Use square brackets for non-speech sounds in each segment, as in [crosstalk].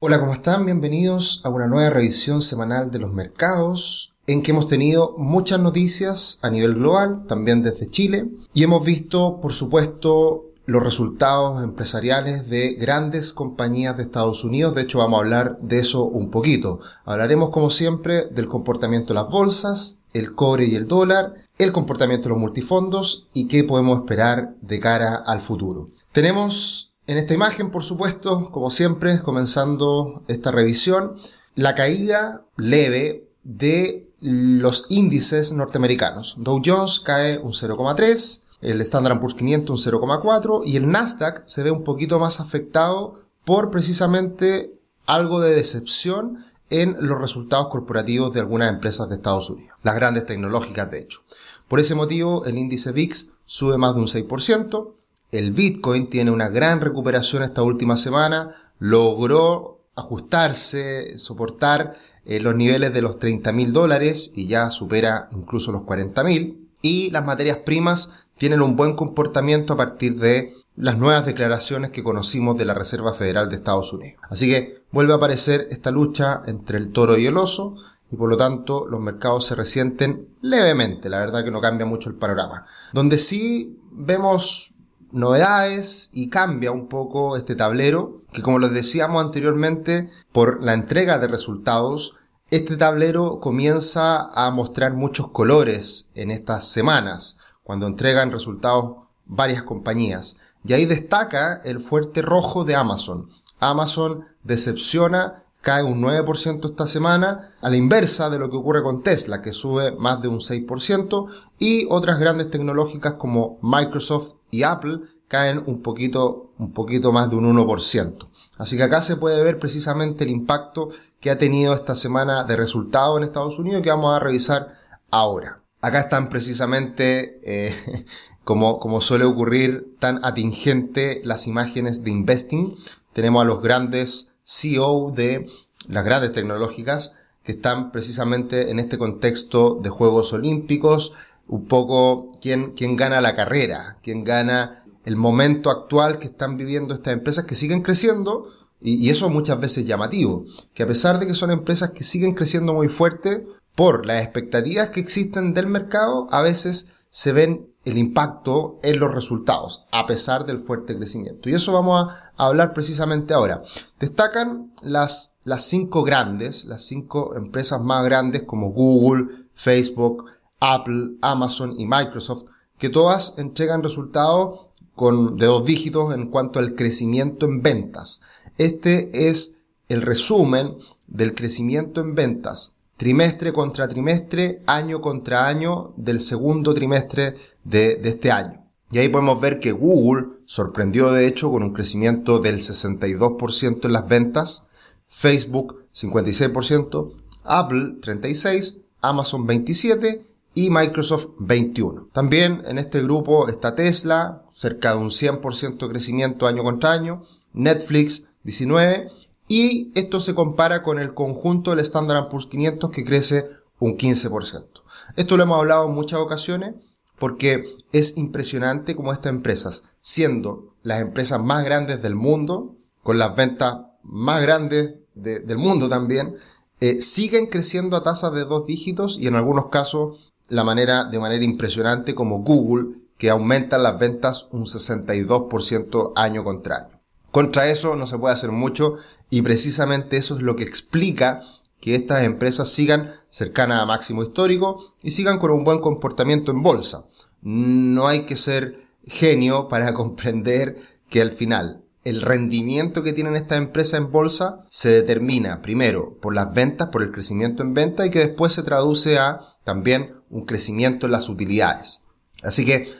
Hola, ¿cómo están? Bienvenidos a una nueva revisión semanal de los mercados en que hemos tenido muchas noticias a nivel global, también desde Chile, y hemos visto, por supuesto, los resultados empresariales de grandes compañías de Estados Unidos. De hecho, vamos a hablar de eso un poquito. Hablaremos, como siempre, del comportamiento de las bolsas, el cobre y el dólar, el comportamiento de los multifondos y qué podemos esperar de cara al futuro. Tenemos en esta imagen, por supuesto, como siempre, comenzando esta revisión, la caída leve de los índices norteamericanos. Dow Jones cae un 0,3, el Standard Poor's 500 un 0,4 y el Nasdaq se ve un poquito más afectado por precisamente algo de decepción en los resultados corporativos de algunas empresas de Estados Unidos, las grandes tecnológicas de hecho. Por ese motivo, el índice VIX sube más de un 6%, el Bitcoin tiene una gran recuperación esta última semana, logró ajustarse, soportar eh, los niveles de los 30 mil dólares y ya supera incluso los 40 mil. Y las materias primas tienen un buen comportamiento a partir de las nuevas declaraciones que conocimos de la Reserva Federal de Estados Unidos. Así que vuelve a aparecer esta lucha entre el toro y el oso y por lo tanto los mercados se resienten levemente, la verdad que no cambia mucho el panorama. Donde sí vemos novedades y cambia un poco este tablero, que como les decíamos anteriormente, por la entrega de resultados, este tablero comienza a mostrar muchos colores en estas semanas, cuando entregan resultados varias compañías. Y ahí destaca el fuerte rojo de Amazon. Amazon decepciona cae un 9% esta semana, a la inversa de lo que ocurre con Tesla, que sube más de un 6%, y otras grandes tecnológicas como Microsoft y Apple caen un poquito, un poquito más de un 1%. Así que acá se puede ver precisamente el impacto que ha tenido esta semana de resultado en Estados Unidos que vamos a revisar ahora. Acá están precisamente, eh, [laughs] como, como suele ocurrir, tan atingente las imágenes de investing. Tenemos a los grandes CEO de las grandes tecnológicas que están precisamente en este contexto de Juegos Olímpicos, un poco quién, quién gana la carrera, quién gana el momento actual que están viviendo estas empresas que siguen creciendo, y, eso muchas veces llamativo, que a pesar de que son empresas que siguen creciendo muy fuerte, por las expectativas que existen del mercado, a veces se ven el impacto en los resultados, a pesar del fuerte crecimiento. Y eso vamos a hablar precisamente ahora. Destacan las, las cinco grandes, las cinco empresas más grandes como Google, Facebook, Apple, Amazon y Microsoft, que todas entregan resultados con, de dos dígitos en cuanto al crecimiento en ventas. Este es el resumen del crecimiento en ventas trimestre contra trimestre, año contra año del segundo trimestre de, de, este año. Y ahí podemos ver que Google sorprendió de hecho con un crecimiento del 62% en las ventas, Facebook 56%, Apple 36%, Amazon 27% y Microsoft 21%. También en este grupo está Tesla, cerca de un 100% de crecimiento año contra año, Netflix 19% y esto se compara con el conjunto del Standard Poor's 500 que crece un 15%. Esto lo hemos hablado en muchas ocasiones porque es impresionante como estas empresas, siendo las empresas más grandes del mundo, con las ventas más grandes del mundo también, eh, siguen creciendo a tasas de dos dígitos y en algunos casos la manera, de manera impresionante como Google, que aumenta las ventas un 62% año contra año. Contra eso no se puede hacer mucho y precisamente eso es lo que explica que estas empresas sigan cercanas a máximo histórico y sigan con un buen comportamiento en bolsa. No hay que ser genio para [laughs] comprender que al final el rendimiento que tienen estas empresas en bolsa se determina primero por las ventas, por el crecimiento en venta y que después se traduce a también un crecimiento en las utilidades. Así que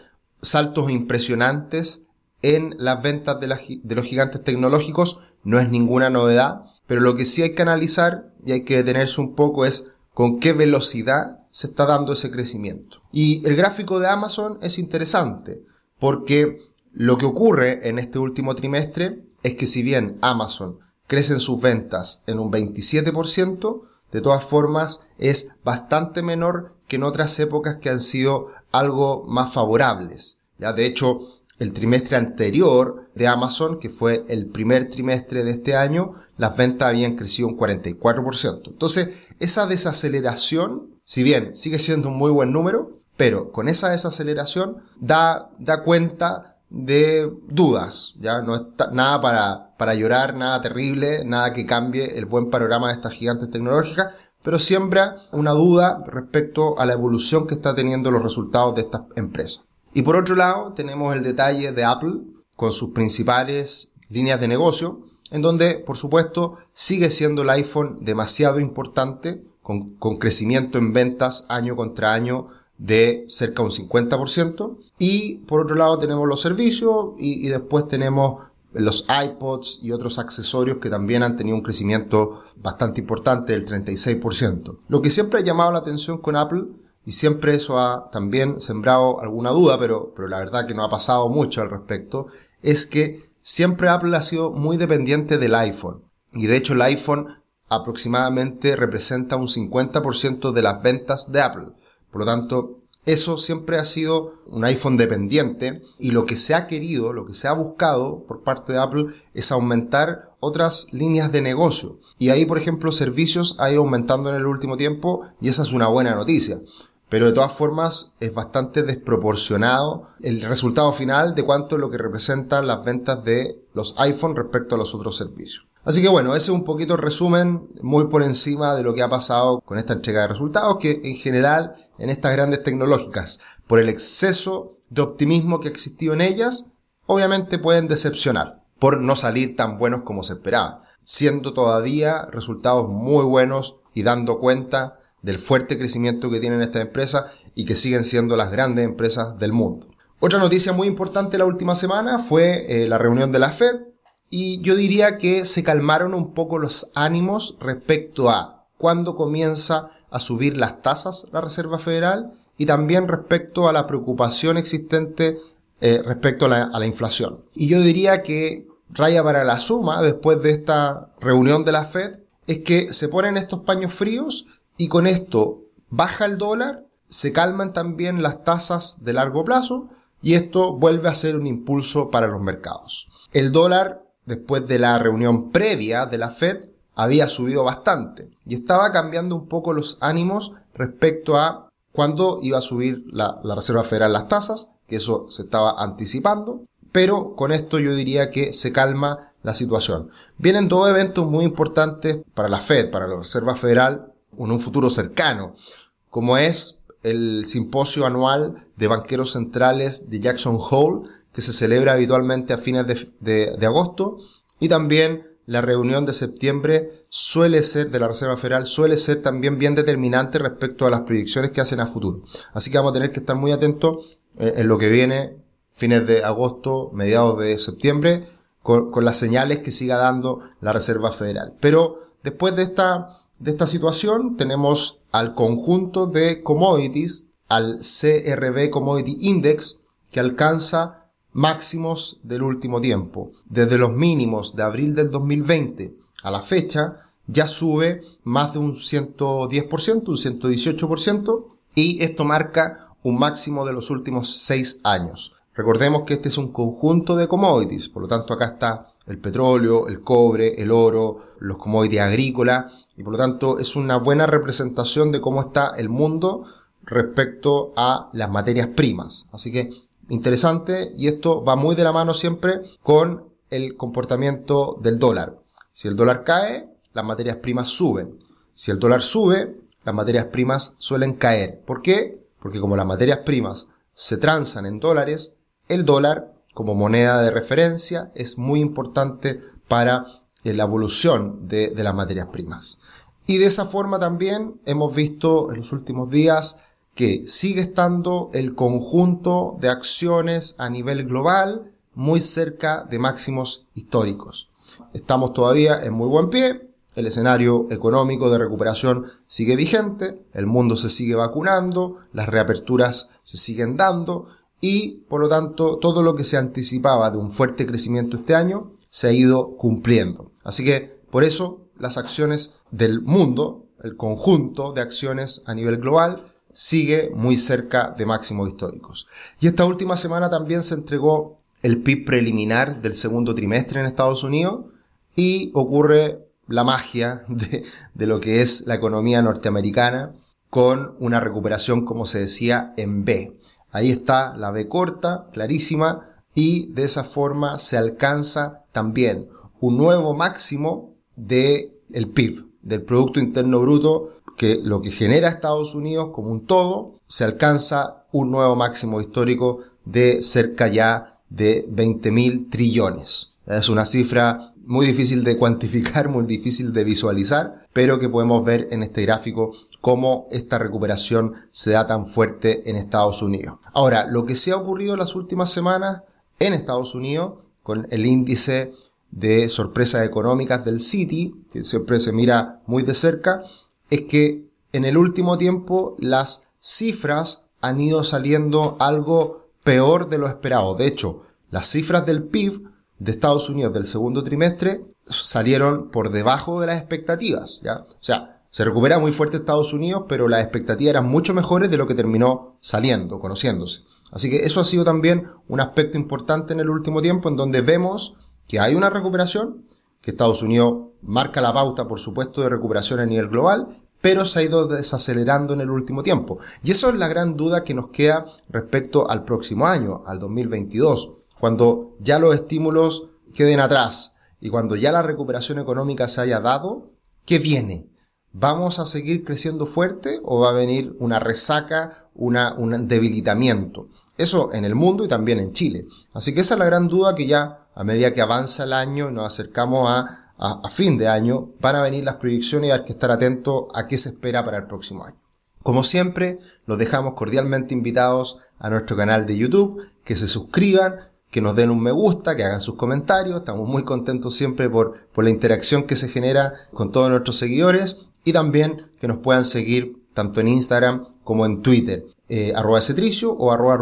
saltos impresionantes en las ventas de, los gigantes tecnológicos no es ninguna novedad, pero lo que sí hay que analizar y hay que detenerse un poco es con qué velocidad se está dando ese crecimiento. Y el gráfico de Amazon es interesante porque lo que ocurre en este último trimestre es que si bien Amazon crece en sus ventas en un 27%, de todas formas es bastante menor que en otras épocas que han sido algo más favorables. Ya de hecho, el trimestre anterior de Amazon, que fue el primer trimestre de este año, las ventas habían crecido un 44%. Entonces, esa desaceleración, si bien sigue siendo un muy buen número, pero con esa desaceleración da, da cuenta de dudas, ya no está nada para, para llorar, nada terrible, nada que cambie el buen panorama de estas gigantes tecnológicas, pero siembra una duda respecto a la evolución que está teniendo los resultados de estas empresas. Y por otro lado, tenemos el detalle de Apple con sus principales líneas de negocio, en donde, por supuesto, sigue siendo el iPhone demasiado importante, con, con crecimiento en ventas año contra año de cerca un 50%. Y por otro lado tenemos los servicios y, después tenemos los iPods y otros accesorios que también han tenido un crecimiento bastante importante del 36%. Lo que siempre ha llamado la atención con Apple y siempre eso ha también sembrado alguna duda, pero, pero la verdad que no ha pasado mucho al respecto, es que siempre Apple ha sido muy dependiente del iPhone. Y de hecho el iPhone aproximadamente representa un 50% de las ventas de Apple. Por lo tanto, eso siempre ha sido un iPhone dependiente y lo que se ha querido, lo que se ha buscado por parte de Apple es aumentar otras líneas de negocio. Y ahí, por ejemplo, servicios ha ido aumentando en el último tiempo y esa es una buena noticia. Pero de todas formas es bastante desproporcionado el resultado final de cuánto es lo que representan las ventas de los iPhone respecto a los otros servicios. Así que bueno, ese es un poquito el resumen muy por encima de lo que ha pasado con esta entrega de resultados, que en general en estas grandes tecnológicas, por el exceso de optimismo que ha existido en ellas, obviamente pueden decepcionar por no salir tan buenos como se esperaba, siendo todavía resultados muy buenos y dando cuenta del fuerte crecimiento que tienen estas empresas y que siguen siendo las grandes empresas del mundo. Otra noticia muy importante la última semana fue eh, la reunión de la Fed, y yo diría que se calmaron un poco los ánimos respecto a cuándo comienza a subir las tasas la Reserva Federal y también respecto a la preocupación existente eh, respecto a la, a la inflación. Y yo diría que raya para la suma después de esta reunión de la Fed es que se ponen estos paños fríos y con esto baja el dólar, se calman también las tasas de largo plazo y esto vuelve a ser un impulso para los mercados. El dólar después de la reunión previa de la Fed, había subido bastante y estaba cambiando un poco los ánimos respecto a cuándo iba a subir la, Reserva Federal las tasas, que eso se estaba anticipando, pero con esto yo diría que se calma la situación. Vienen dos eventos muy importantes para la Fed, para la Reserva Federal, en un futuro cercano, como es el simposio anual de banqueros centrales de Jackson Hole, que se celebra habitualmente a fines de, agosto, y también la reunión de septiembre suele ser, de la Reserva Federal, suele ser también bien determinante respecto a las proyecciones que hacen a futuro. Así que vamos a tener que estar muy atentos en, lo que viene, fines de agosto, mediados de septiembre, con, con, las señales que siga dando la Reserva Federal. Pero después de esta, de esta situación, tenemos al conjunto de commodities, al CRB Commodity Index, que alcanza máximos del último tiempo. Desde los mínimos de abril del 2020 a la fecha, ya sube más de un 110%, un 118%, y esto marca un máximo de los últimos seis años. Recordemos que este es un conjunto de commodities, por lo tanto acá está el petróleo, el cobre, el oro, los commodities agrícolas, y por lo tanto es una buena representación de cómo está el mundo respecto a las materias primas. Así que interesante y esto va muy de la mano siempre con el comportamiento del dólar. Si el dólar cae, las materias primas suben. Si el dólar sube, las materias primas suelen caer. ¿Por qué? Porque como las materias primas se transan en dólares, el dólar como moneda de referencia es muy importante para eh, la evolución de, de las materias primas. Y de esa forma también hemos visto en los últimos días que sigue estando el conjunto de acciones a nivel global muy cerca de máximos históricos. Estamos todavía en muy buen pie, el escenario económico de recuperación sigue vigente, el mundo se sigue vacunando, las reaperturas se siguen dando y por lo tanto todo lo que se anticipaba de un fuerte crecimiento este año se ha ido cumpliendo. Así que por eso las acciones del mundo, el conjunto de acciones a nivel global, sigue muy cerca de máximos históricos. Y esta última semana también se entregó el PIB preliminar del segundo trimestre en Estados Unidos y ocurre la magia [laughs] de, lo que es la economía norteamericana con una recuperación, como se decía, en B. Ahí está la B corta, clarísima, y de esa forma se alcanza también un nuevo máximo de el PIB, del Producto Interno Bruto, que lo que genera Estados Unidos como un todo, se alcanza un nuevo máximo histórico de cerca ya de 20 mil trillones. Es una cifra muy difícil de cuantificar, muy difícil de visualizar, pero que podemos ver en este gráfico cómo esta recuperación se da tan fuerte en Estados Unidos. Ahora, lo que se ha ocurrido en las últimas semanas en Estados Unidos con el índice de sorpresas económicas del Citi, que siempre se mira muy de cerca, es que en el último tiempo las cifras han ido saliendo algo peor de lo esperado. De hecho, las cifras del PIB de Estados Unidos del segundo trimestre salieron por debajo de las expectativas, ¿ya? O sea, se recupera muy fuerte Estados Unidos, pero las expectativas eran mucho mejores de lo que terminó saliendo, conociéndose. Así que eso ha sido también un aspecto importante en el último tiempo en donde vemos que hay una recuperación, que Estados Unidos marca la pauta, por supuesto, de recuperación a nivel global, pero se ha ido desacelerando en el último tiempo. Y eso es la gran duda que nos queda respecto al próximo año, al 2022, cuando ya los estímulos queden atrás y cuando ya la recuperación económica se haya dado, ¿qué viene? ¿Vamos a seguir creciendo fuerte o va a venir una resaca, una, un debilitamiento? Eso en el mundo y también en Chile. Así que esa es la gran duda que ya a medida que avanza el año nos acercamos a, a, fin de año, van a venir las proyecciones y hay que estar atento a qué se espera para el próximo año. Como siempre, los dejamos cordialmente invitados a nuestro canal de YouTube, que se suscriban, que nos den un me gusta, que hagan sus comentarios. Estamos muy contentos siempre por, por la interacción que se genera con todos nuestros seguidores y también que nos puedan seguir tanto en Instagram como en Twitter, eh, arroba cetricio o arroba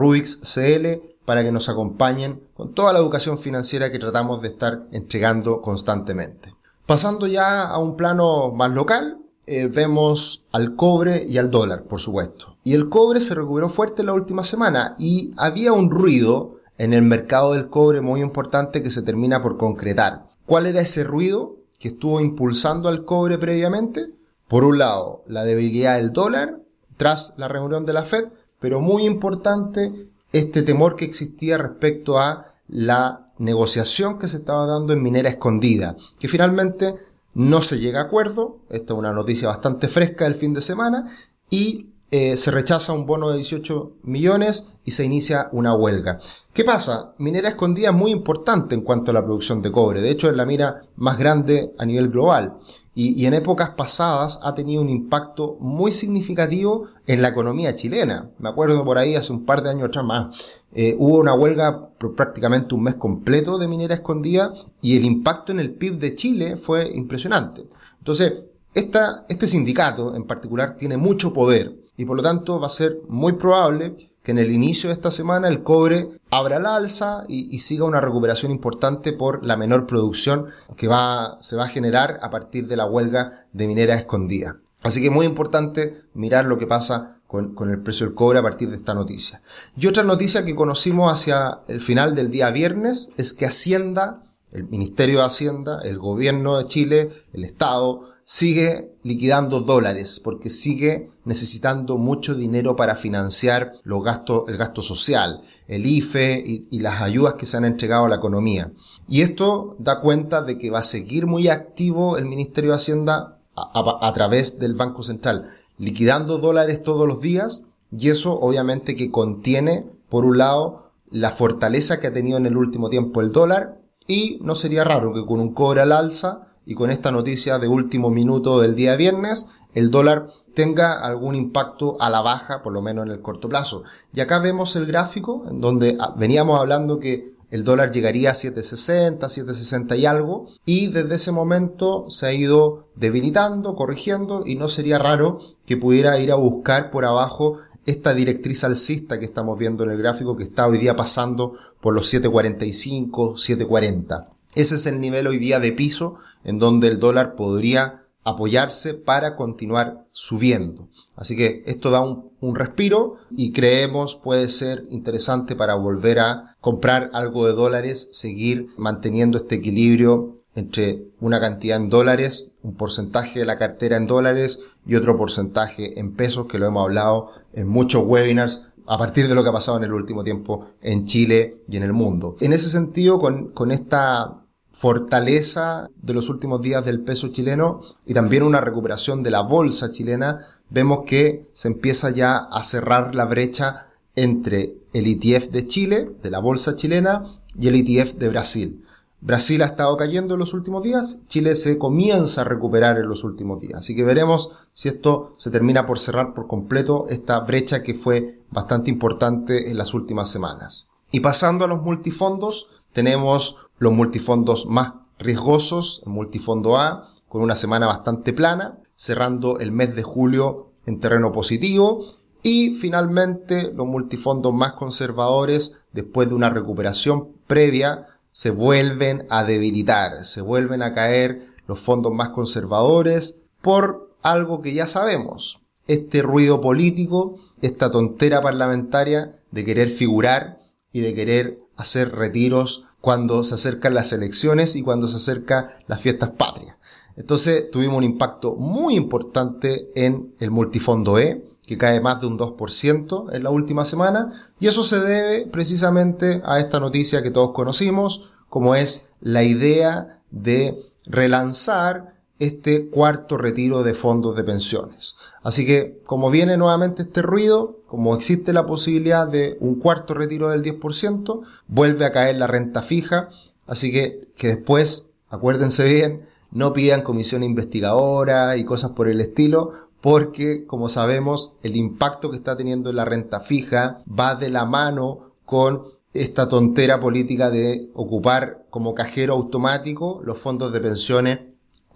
para que nos acompañen con toda la educación financiera que tratamos de estar entregando constantemente. Pasando ya a un plano más local, eh, vemos al cobre y al dólar, por supuesto. Y el cobre se recuperó fuerte la última semana y había un ruido en el mercado del cobre muy importante que se termina por concretar. ¿Cuál era ese ruido que estuvo impulsando al cobre previamente? Por un lado, la debilidad del dólar tras la reunión de la Fed, pero muy importante este temor que existía respecto a la negociación que se estaba dando en minera escondida, que finalmente no se llega a acuerdo, esta es una noticia bastante fresca del fin de semana, y eh, se rechaza un bono de 18 millones y se inicia una huelga. ¿Qué pasa? Minera escondida es muy importante en cuanto a la producción de cobre, de hecho es la mina más grande a nivel global y, en épocas pasadas ha tenido un impacto muy significativo en la economía chilena. Me acuerdo por ahí hace un par de años atrás más, eh, hubo una huelga por prácticamente un mes completo de minera escondida y el impacto en el PIB de Chile fue impresionante. Entonces, esta, este sindicato en particular tiene mucho poder y por lo tanto va a ser muy probable que en el inicio de esta semana el cobre abra la alza y, siga una recuperación importante por la menor producción que va, se va a generar a partir de la huelga de minera escondida. Así que muy importante mirar lo que pasa con, con, el precio del cobre a partir de esta noticia. Y otra noticia que conocimos hacia el final del día viernes es que Hacienda, el Ministerio de Hacienda, el Gobierno de Chile, el Estado, sigue liquidando dólares porque sigue necesitando mucho dinero para financiar los gastos, el gasto social, el IFE y, las ayudas que se han entregado a la economía. Y esto da cuenta de que va a seguir muy activo el Ministerio de Hacienda a, a través del Banco Central, liquidando dólares todos los días y eso obviamente que contiene, por un lado, la fortaleza que ha tenido en el último tiempo el dólar y no sería raro que con un cobre al alza y con esta noticia de último minuto del día viernes, el dólar tenga algún impacto a la baja, por lo menos en el corto plazo. Y acá vemos el gráfico en donde ah, veníamos hablando que el dólar llegaría a 7.60, 7.60 y algo, y desde ese momento se ha ido debilitando, corrigiendo, y no sería raro que pudiera ir a buscar por abajo esta directriz alcista que estamos viendo en el gráfico que está hoy día pasando por los 7.45, 7.40. Ese es el nivel hoy día de piso en donde el dólar podría apoyarse para continuar subiendo. Así que esto da un, respiro y creemos puede ser interesante para volver a comprar algo de dólares, seguir manteniendo este equilibrio entre una cantidad en dólares, un porcentaje de la cartera en dólares y otro porcentaje en pesos, que lo hemos hablado en muchos webinars a partir de lo que ha pasado en el último tiempo en Chile y en el mundo. En ese sentido, con, con esta fortaleza de los últimos días del peso chileno y también una recuperación de la bolsa chilena, vemos que se empieza ya a cerrar la brecha entre el ETF de Chile, de la bolsa chilena, y el ETF de Brasil. Brasil ha estado cayendo en los últimos días, Chile se comienza a recuperar en los últimos días. Así que veremos si esto se termina por cerrar por completo esta brecha que fue bastante importante en las últimas semanas. Y pasando a los multifondos, tenemos los multifondos más riesgosos, el multifondo A, con una semana bastante plana, cerrando el mes de julio en terreno positivo. Y finalmente los multifondos más conservadores, después de una recuperación previa, se vuelven a debilitar, se vuelven a caer los fondos más conservadores por algo que ya sabemos, este ruido político, esta tontera parlamentaria de querer figurar y de querer hacer retiros cuando se acercan las elecciones y cuando se acercan las fiestas patrias. Entonces tuvimos un impacto muy importante en el multifondo E, que cae más de un 2% en la última semana, y eso se debe precisamente a esta noticia que todos conocimos, como es la idea de relanzar este cuarto retiro de fondos de pensiones. Así que, como viene nuevamente este ruido, como existe la posibilidad de un cuarto retiro del 10%, vuelve a caer la renta fija, así que, que después, acuérdense bien, no pidan comisión investigadora y cosas por el estilo, porque, como sabemos, el impacto que está teniendo la renta fija va de la mano con esta tontera política de ocupar como cajero automático los fondos de pensiones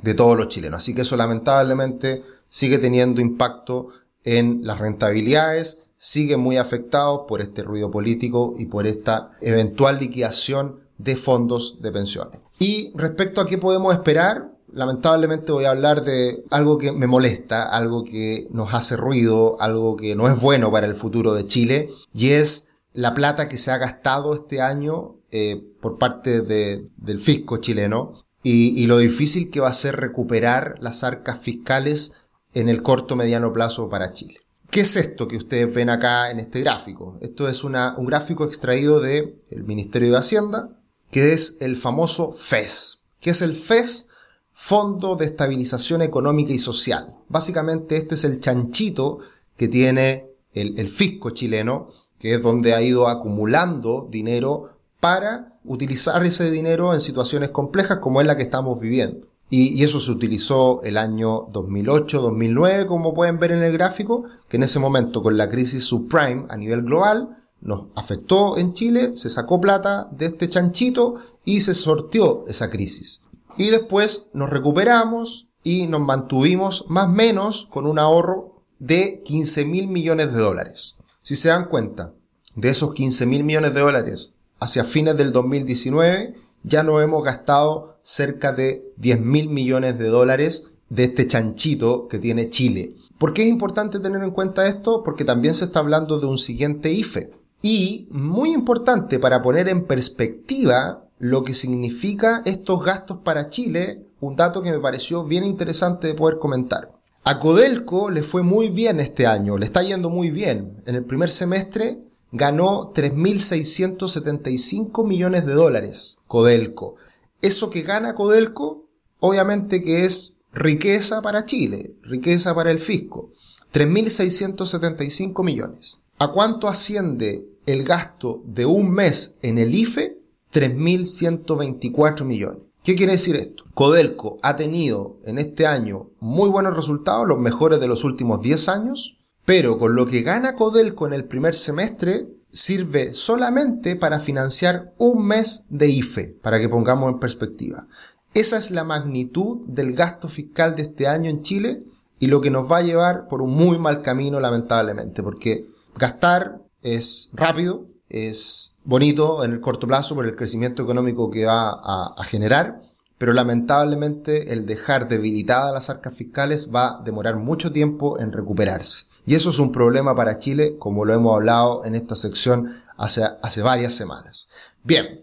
de todos los chilenos. Así que eso lamentablemente sigue teniendo impacto en las rentabilidades, sigue muy afectado por este ruido político y por esta eventual liquidación de fondos de pensiones. Y respecto a qué podemos esperar, lamentablemente voy a hablar de algo que me molesta, algo que nos hace ruido, algo que no es bueno para el futuro de Chile, y es la plata que se ha gastado este año eh, por parte del fisco chileno y, lo difícil que va a ser recuperar las arcas fiscales en el corto mediano plazo para Chile. ¿Qué es esto que ustedes ven acá en este gráfico? Esto es un gráfico extraído del Ministerio de Hacienda, que es el famoso FES. ¿Qué es el FES? Fondo de Estabilización Económica y Social. Básicamente este es el chanchito que tiene el fisco chileno, que es donde ha ido acumulando dinero para utilizar ese dinero en situaciones complejas como es la que estamos viviendo. Y, eso se utilizó el año 2008-2009, como pueden ver en el gráfico, que en ese momento con la crisis subprime a nivel global nos afectó en Chile, se sacó plata de este chanchito y se sortió esa crisis. Y después nos recuperamos y nos mantuvimos más o menos con un ahorro de 15 mil millones de dólares. Si se dan cuenta, de esos 15 mil millones de dólares hacia fines del 2019 ya no hemos gastado cerca de 10 mil millones de dólares de este chanchito que tiene Chile. ¿Por qué es importante tener en cuenta esto? Porque también se está hablando de un siguiente IFE. Y muy importante para poner en perspectiva lo que significa estos gastos para Chile, un dato que me pareció bien interesante de poder comentar. A Codelco le fue muy bien este año, le está yendo muy bien. En el primer semestre ganó 3.675 millones de dólares Codelco. Eso que gana Codelco, obviamente que es riqueza para Chile, riqueza para el fisco. 3.675 millones. ¿A cuánto asciende el gasto de un mes en el IFE? 3.124 millones. ¿Qué quiere decir esto? Codelco ha tenido en este año muy buenos resultados, los mejores de los últimos 10 años, pero con lo que gana Codelco en el primer semestre, sirve solamente para financiar un mes de IFE, para que pongamos en perspectiva. Esa es la magnitud del gasto fiscal de este año en Chile y lo que nos va a llevar por un muy mal camino, lamentablemente, porque gastar es rápido, es bonito en el corto plazo por el crecimiento económico que va a, generar, pero lamentablemente el dejar debilitadas las arcas fiscales va a demorar mucho tiempo en recuperarse. Y eso es un problema para Chile, como lo hemos hablado en esta sección hace, hace varias semanas. Bien.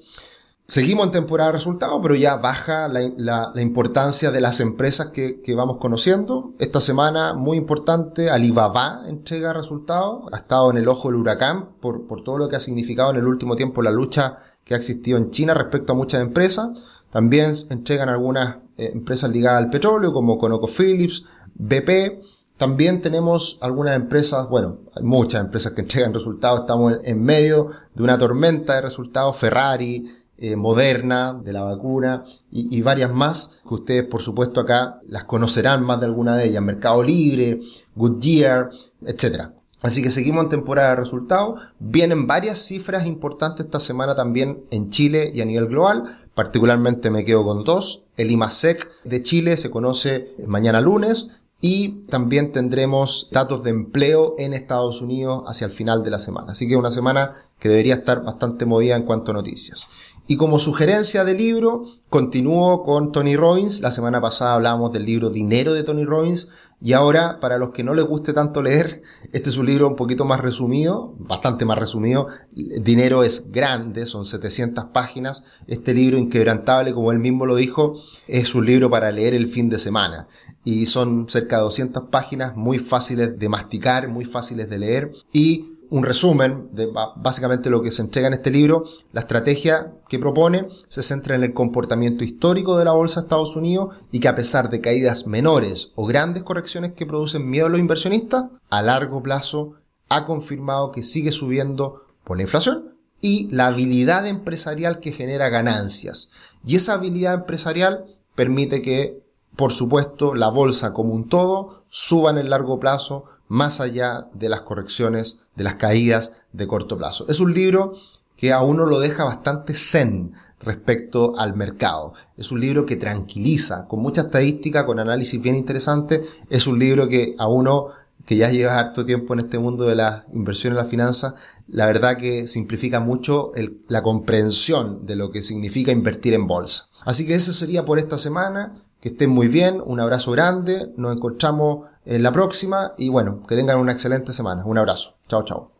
Seguimos en temporada de resultados, pero ya baja la, importancia de las empresas que, vamos conociendo. Esta semana, muy importante, Alibaba entrega resultados. Ha estado en el ojo del huracán por, por todo lo que ha significado en el último tiempo la lucha que ha existido en China respecto a muchas empresas. También entregan algunas eh, empresas ligadas al petróleo, como ConocoPhillips, BP. También tenemos algunas empresas, bueno, hay muchas empresas que entregan resultados. Estamos en medio de una tormenta de resultados. Ferrari, eh, moderna, de la vacuna y, varias más que ustedes por supuesto acá las conocerán más de alguna de ellas. Mercado Libre, Goodyear, etc. Así que seguimos en temporada de resultados. Vienen varias cifras importantes esta semana también en Chile y a nivel global. Particularmente me quedo con dos. El IMASEC de Chile se conoce mañana lunes y también tendremos datos de empleo en Estados Unidos hacia el final de la semana. Así que una semana que debería estar bastante movida en cuanto a noticias. Y como sugerencia de libro, continúo con Tony Robbins. La semana pasada hablábamos del libro Dinero de Tony Robbins. Y ahora, para los que no les guste tanto leer, [laughs] este es un libro un poquito más resumido, bastante más resumido. Dinero es grande, son 700 páginas. Este libro inquebrantable, como él mismo lo dijo, es un libro para leer el fin de semana. Y son cerca de 200 páginas muy fáciles de masticar, muy fáciles de leer. Y un resumen de básicamente lo que se entrega en este libro. La estrategia que propone se centra en el comportamiento histórico de la bolsa de Estados Unidos y que a pesar de caídas menores o grandes correcciones que producen miedo a los inversionistas, a largo plazo ha confirmado que sigue subiendo por la inflación y la habilidad empresarial que genera ganancias. Y esa habilidad empresarial permite que, por supuesto, la bolsa como un todo suba en el largo plazo más allá de las correcciones, de las caídas de corto plazo. Es un libro que a uno lo deja bastante zen respecto al mercado. Es un libro que tranquiliza, con mucha estadística, con análisis bien interesante. Es un libro que a uno que ya lleva harto tiempo en este mundo de las inversiones y las finanzas, la verdad que simplifica mucho la comprensión de lo que significa invertir en bolsa. Así que eso sería por esta semana. Que estén muy bien, un abrazo grande, nos encontramos en la próxima y bueno, que tengan una excelente semana. Un abrazo. Chao, chao.